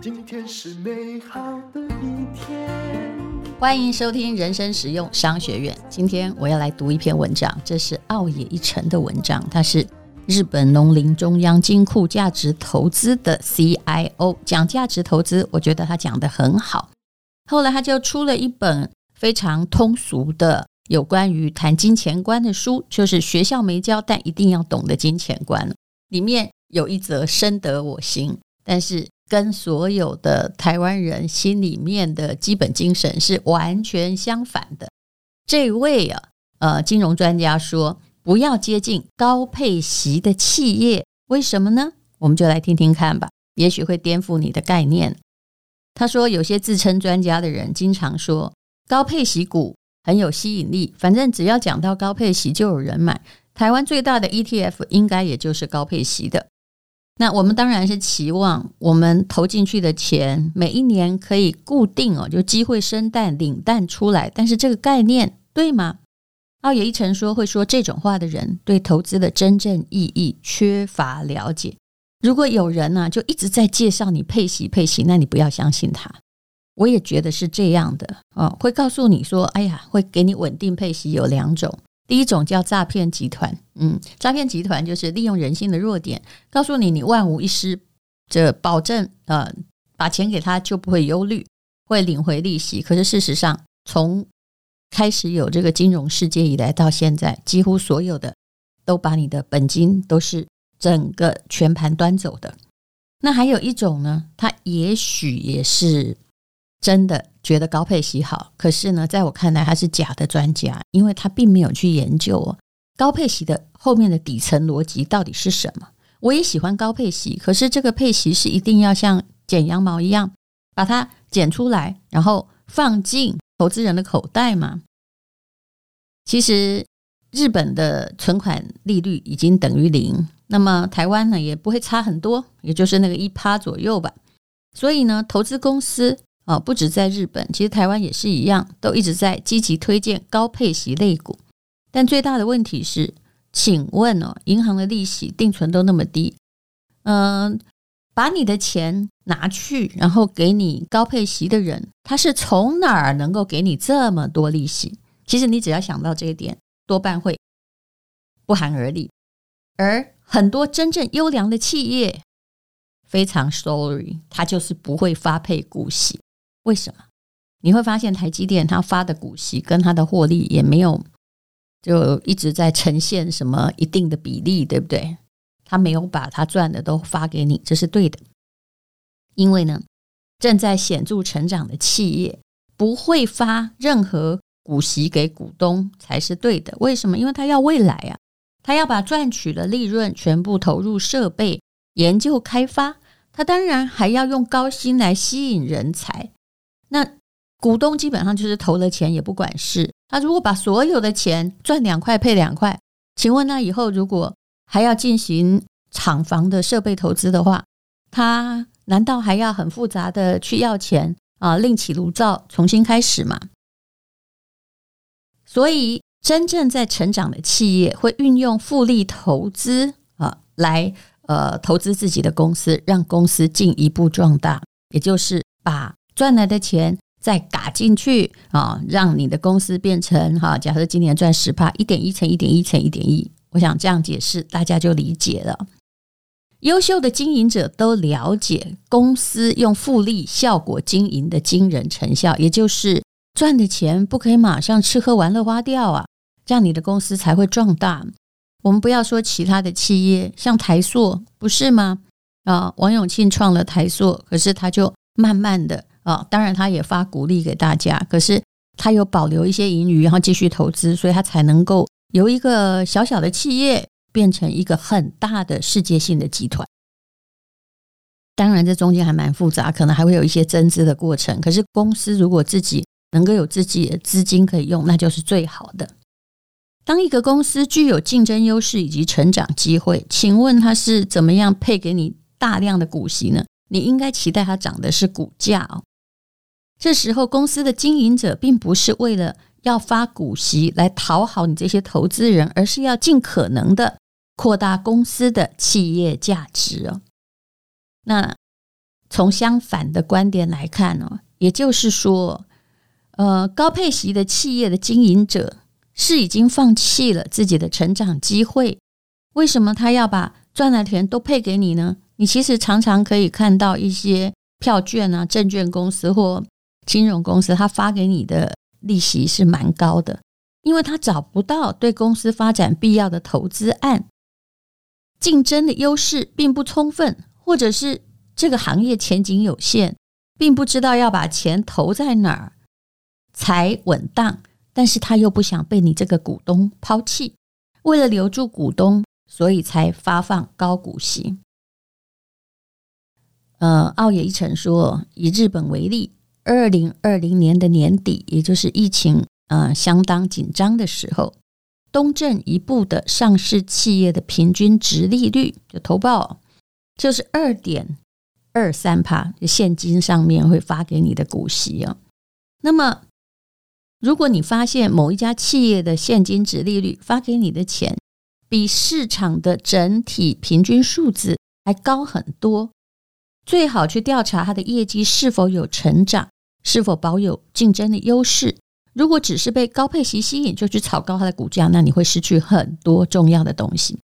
今天是美好的一天。欢迎收听人生实用商学院。今天我要来读一篇文章，这是奥野一成的文章，他是日本农林中央金库价值投资的 CIO，讲价值投资，我觉得他讲得很好。后来他就出了一本非常通俗的有关于谈金钱观的书，就是学校没教但一定要懂的金钱观。里面有一则深得我心，但是跟所有的台湾人心里面的基本精神是完全相反的。这位啊，呃，金融专家说，不要接近高配息的企业，为什么呢？我们就来听听看吧，也许会颠覆你的概念。他说，有些自称专家的人经常说高配息股很有吸引力，反正只要讲到高配息就有人买。台湾最大的 ETF 应该也就是高配息的。那我们当然是期望我们投进去的钱每一年可以固定哦，就机会生蛋领蛋出来。但是这个概念对吗？奥野一成说，会说这种话的人对投资的真正意义缺乏了解。如果有人呢、啊，就一直在介绍你配息配息，那你不要相信他。我也觉得是这样的啊，会告诉你说，哎呀，会给你稳定配息有两种，第一种叫诈骗集团，嗯，诈骗集团就是利用人性的弱点，告诉你你万无一失，这保证呃把钱给他就不会忧虑，会领回利息。可是事实上，从开始有这个金融世界以来到现在，几乎所有的都把你的本金都是。整个全盘端走的，那还有一种呢，它也许也是真的觉得高配息好，可是呢，在我看来他是假的专家，因为他并没有去研究，高配息的后面的底层逻辑到底是什么。我也喜欢高配息，可是这个配息是一定要像剪羊毛一样把它剪出来，然后放进投资人的口袋吗？其实日本的存款利率已经等于零。那么台湾呢，也不会差很多，也就是那个一趴左右吧。所以呢，投资公司啊，不止在日本，其实台湾也是一样，都一直在积极推荐高配息类股。但最大的问题是，请问哦，银行的利息定存都那么低，嗯，把你的钱拿去，然后给你高配息的人，他是从哪儿能够给你这么多利息？其实你只要想到这一点，多半会不寒而栗。而很多真正优良的企业，非常 sorry，它就是不会发配股息。为什么？你会发现台积电它发的股息跟它的获利也没有，就一直在呈现什么一定的比例，对不对？它没有把它赚的都发给你，这是对的。因为呢，正在显著成长的企业不会发任何股息给股东才是对的。为什么？因为它要未来啊。他要把赚取的利润全部投入设备、研究、开发，他当然还要用高薪来吸引人才。那股东基本上就是投了钱也不管事。他如果把所有的钱赚两块配两块，请问那以后如果还要进行厂房的设备投资的话，他难道还要很复杂的去要钱啊？另起炉灶重新开始吗？所以。真正在成长的企业会运用复利投资啊，来呃投资自己的公司，让公司进一步壮大，也就是把赚来的钱再打进去啊，让你的公司变成哈，假设今年赚十趴，一点一乘一点一乘一点一，我想这样解释大家就理解了。优秀的经营者都了解公司用复利效果经营的惊人成效，也就是。赚的钱不可以马上吃喝玩乐花掉啊，这样你的公司才会壮大。我们不要说其他的企业，像台塑不是吗？啊，王永庆创了台塑，可是他就慢慢的啊，当然他也发股利给大家，可是他有保留一些盈余，然后继续投资，所以他才能够由一个小小的企业变成一个很大的世界性的集团。当然这中间还蛮复杂，可能还会有一些增资的过程。可是公司如果自己能够有自己的资金可以用，那就是最好的。当一个公司具有竞争优势以及成长机会，请问它是怎么样配给你大量的股息呢？你应该期待它涨的是股价哦。这时候，公司的经营者并不是为了要发股息来讨好你这些投资人，而是要尽可能的扩大公司的企业价值哦。那从相反的观点来看呢，也就是说，呃，高配息的企业的经营者是已经放弃了自己的成长机会。为什么他要把赚来的钱都配给你呢？你其实常常可以看到一些票券啊，证券公司或金融公司，他发给你的利息是蛮高的，因为他找不到对公司发展必要的投资案，竞争的优势并不充分，或者是这个行业前景有限，并不知道要把钱投在哪儿才稳当，但是他又不想被你这个股东抛弃，为了留住股东，所以才发放高股息。呃，奥野一成说，以日本为例。二零二零年的年底，也就是疫情呃相当紧张的时候，东证一部的上市企业的平均值利率就投报就是二点二三趴，现金上面会发给你的股息哦。那么，如果你发现某一家企业的现金值利率发给你的钱比市场的整体平均数字还高很多，最好去调查它的业绩是否有成长。是否保有竞争的优势？如果只是被高配息吸引，就去炒高它的股价，那你会失去很多重要的东西。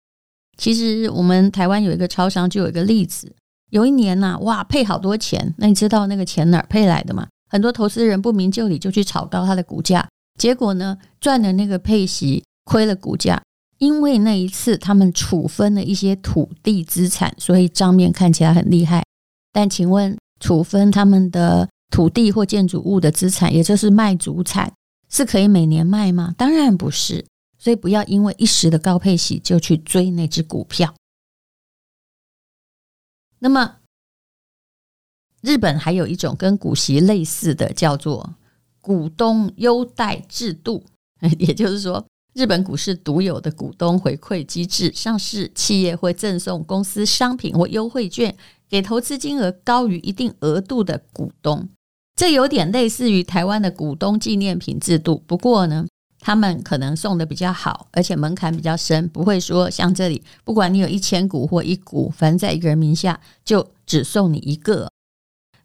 其实我们台湾有一个超商，就有一个例子。有一年呐、哇，配好多钱，那你知道那个钱哪儿配来的吗？很多投资人不明就里就去炒高它的股价，结果呢，赚的那个配息亏了股价。因为那一次他们处分了一些土地资产，所以账面看起来很厉害。但请问，处分他们的？土地或建筑物的资产，也就是卖祖产，是可以每年卖吗？当然不是。所以不要因为一时的高配息就去追那只股票。那么，日本还有一种跟股息类似的，叫做股东优待制度，也就是说，日本股市独有的股东回馈机制，上市企业会赠送公司商品或优惠券给投资金额高于一定额度的股东。这有点类似于台湾的股东纪念品制度，不过呢，他们可能送的比较好，而且门槛比较深，不会说像这里，不管你有一千股或一股，反正在一个人名下就只送你一个。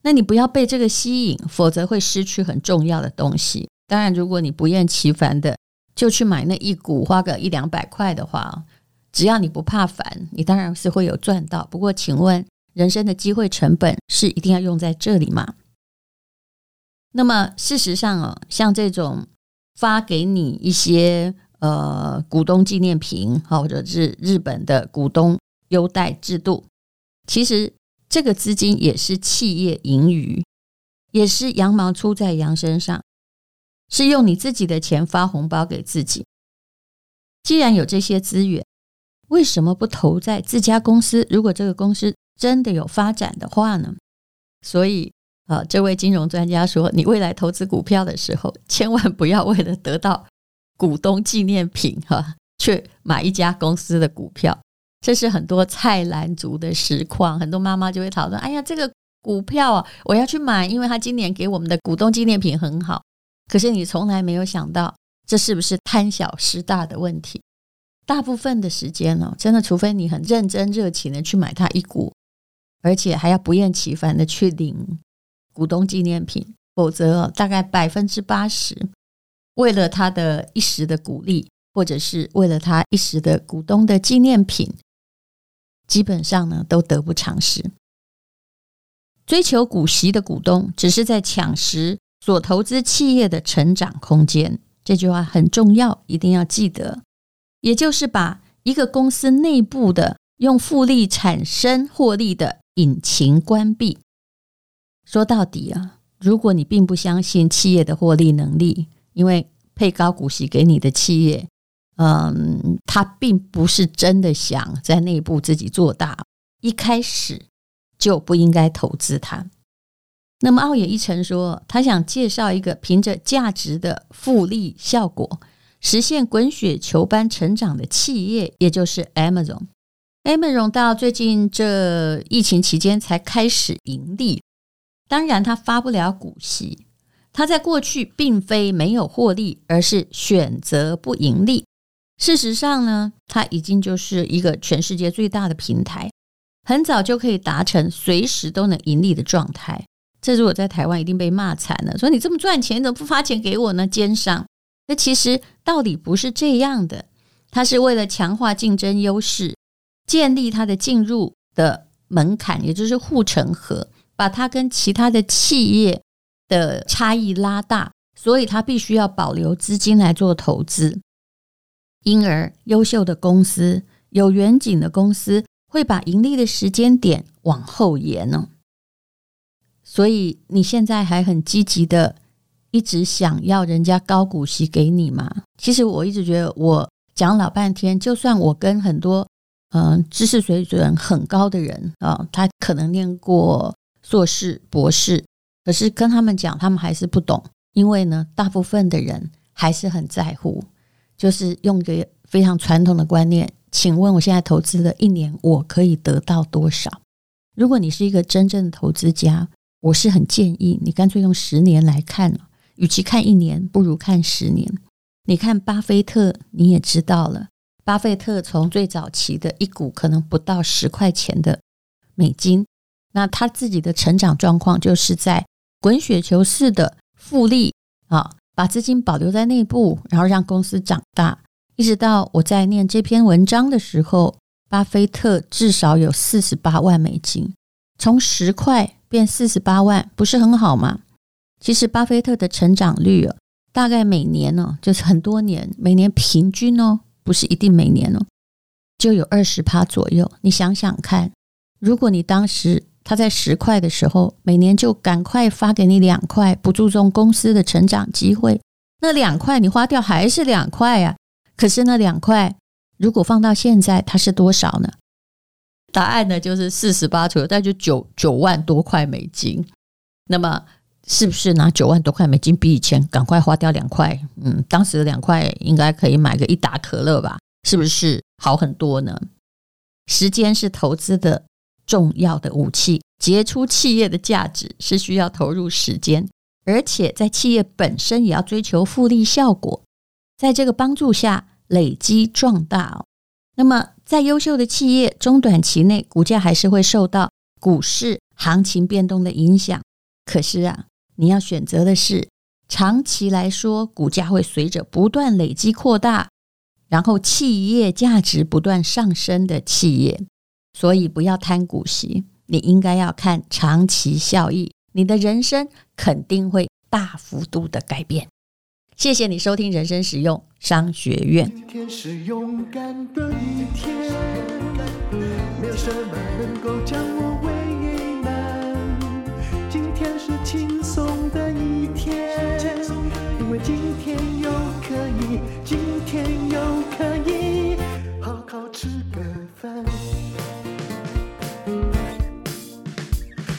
那你不要被这个吸引，否则会失去很重要的东西。当然，如果你不厌其烦的就去买那一股，花个一两百块的话，只要你不怕烦，你当然是会有赚到。不过，请问人生的机会成本是一定要用在这里吗？那么事实上哦，像这种发给你一些呃股东纪念品，或者是日本的股东优待制度，其实这个资金也是企业盈余，也是羊毛出在羊身上，是用你自己的钱发红包给自己。既然有这些资源，为什么不投在自家公司？如果这个公司真的有发展的话呢？所以。啊，这位金融专家说，你未来投资股票的时候，千万不要为了得到股东纪念品哈，去买一家公司的股票。这是很多菜篮族的实况，很多妈妈就会讨论：哎呀，这个股票啊，我要去买，因为他今年给我们的股东纪念品很好。可是你从来没有想到，这是不是贪小失大的问题？大部分的时间呢，真的，除非你很认真热情的去买它一股，而且还要不厌其烦的去领。股东纪念品，否则大概百分之八十，为了他的一时的鼓励，或者是为了他一时的股东的纪念品，基本上呢都得不偿失。追求股息的股东，只是在抢食所投资企业的成长空间。这句话很重要，一定要记得。也就是把一个公司内部的用复利产生获利的引擎关闭。说到底啊，如果你并不相信企业的获利能力，因为配高股息给你的企业，嗯，他并不是真的想在内部自己做大，一开始就不应该投资它。那么奥野一成说，他想介绍一个凭着价值的复利效果实现滚雪球般成长的企业，也就是 Amazon。Amazon 到最近这疫情期间才开始盈利。当然，他发不了股息。他在过去并非没有获利，而是选择不盈利。事实上呢，它已经就是一个全世界最大的平台，很早就可以达成随时都能盈利的状态。这如果在台湾一定被骂惨了，说你这么赚钱，你怎么不发钱给我呢？奸商！那其实道理不是这样的，它是为了强化竞争优势，建立它的进入的门槛，也就是护城河，把它跟其他的企业的差异拉大，所以它必须要保留资金来做投资。因而，优秀的公司、有远景的公司会把盈利的时间点往后延呢。所以，你现在还很积极的。一直想要人家高股息给你吗？其实我一直觉得，我讲老半天，就算我跟很多嗯、知识水准很高的人啊、他可能念过硕士、博士，可是跟他们讲，他们还是不懂，因为呢，大部分的人还是很在乎，就是用一个非常传统的观念。请问我现在投资了一年，我可以得到多少？如果你是一个真正的投资家，我是很建议你干脆用十年来看了。与其看一年，不如看十年。你看巴菲特，你也知道了。巴菲特从最早期的一股可能不到十块钱的美金，那他自己的成长状况就是在滚雪球式的复利啊，把资金保留在内部，然后让公司长大。一直到我在念这篇文章的时候，巴菲特至少有四十八万美金，从十块变四十八万，不是很好吗？其实，巴菲特的成长率啊，大概每年呢，就是很多年，每年平均哦，不是一定每年哦，就有二十趴左右。你想想看，如果你当时他在十块的时候，每年就赶快发给你两块，不注重公司的成长机会，那两块你花掉还是两块呀。可是那两块，如果放到现在，它是多少呢？答案呢，就是四十八左右，那就九九万多块美金。那么。是不是拿九万多块美金比以前赶快花掉两块？嗯，当时的两块应该可以买个一打可乐吧？是不是好很多呢？时间是投资的重要的武器，杰出企业的价值是需要投入时间，而且在企业本身也要追求复利效果，在这个帮助下累积壮大哦。那么，在优秀的企业中短期内股价还是会受到股市行情变动的影响，可是啊。你要选择的是长期来说，股价会随着不断累积扩大，然后企业价值不断上升的企业。所以不要贪股息，你应该要看长期效益，你的人生肯定会大幅度的改变。谢谢你收听人生实用商学院。今天是勇敢的一天，没有什么能够将我为难。今天是晴。今天又可以，今天又可以好好吃个饭，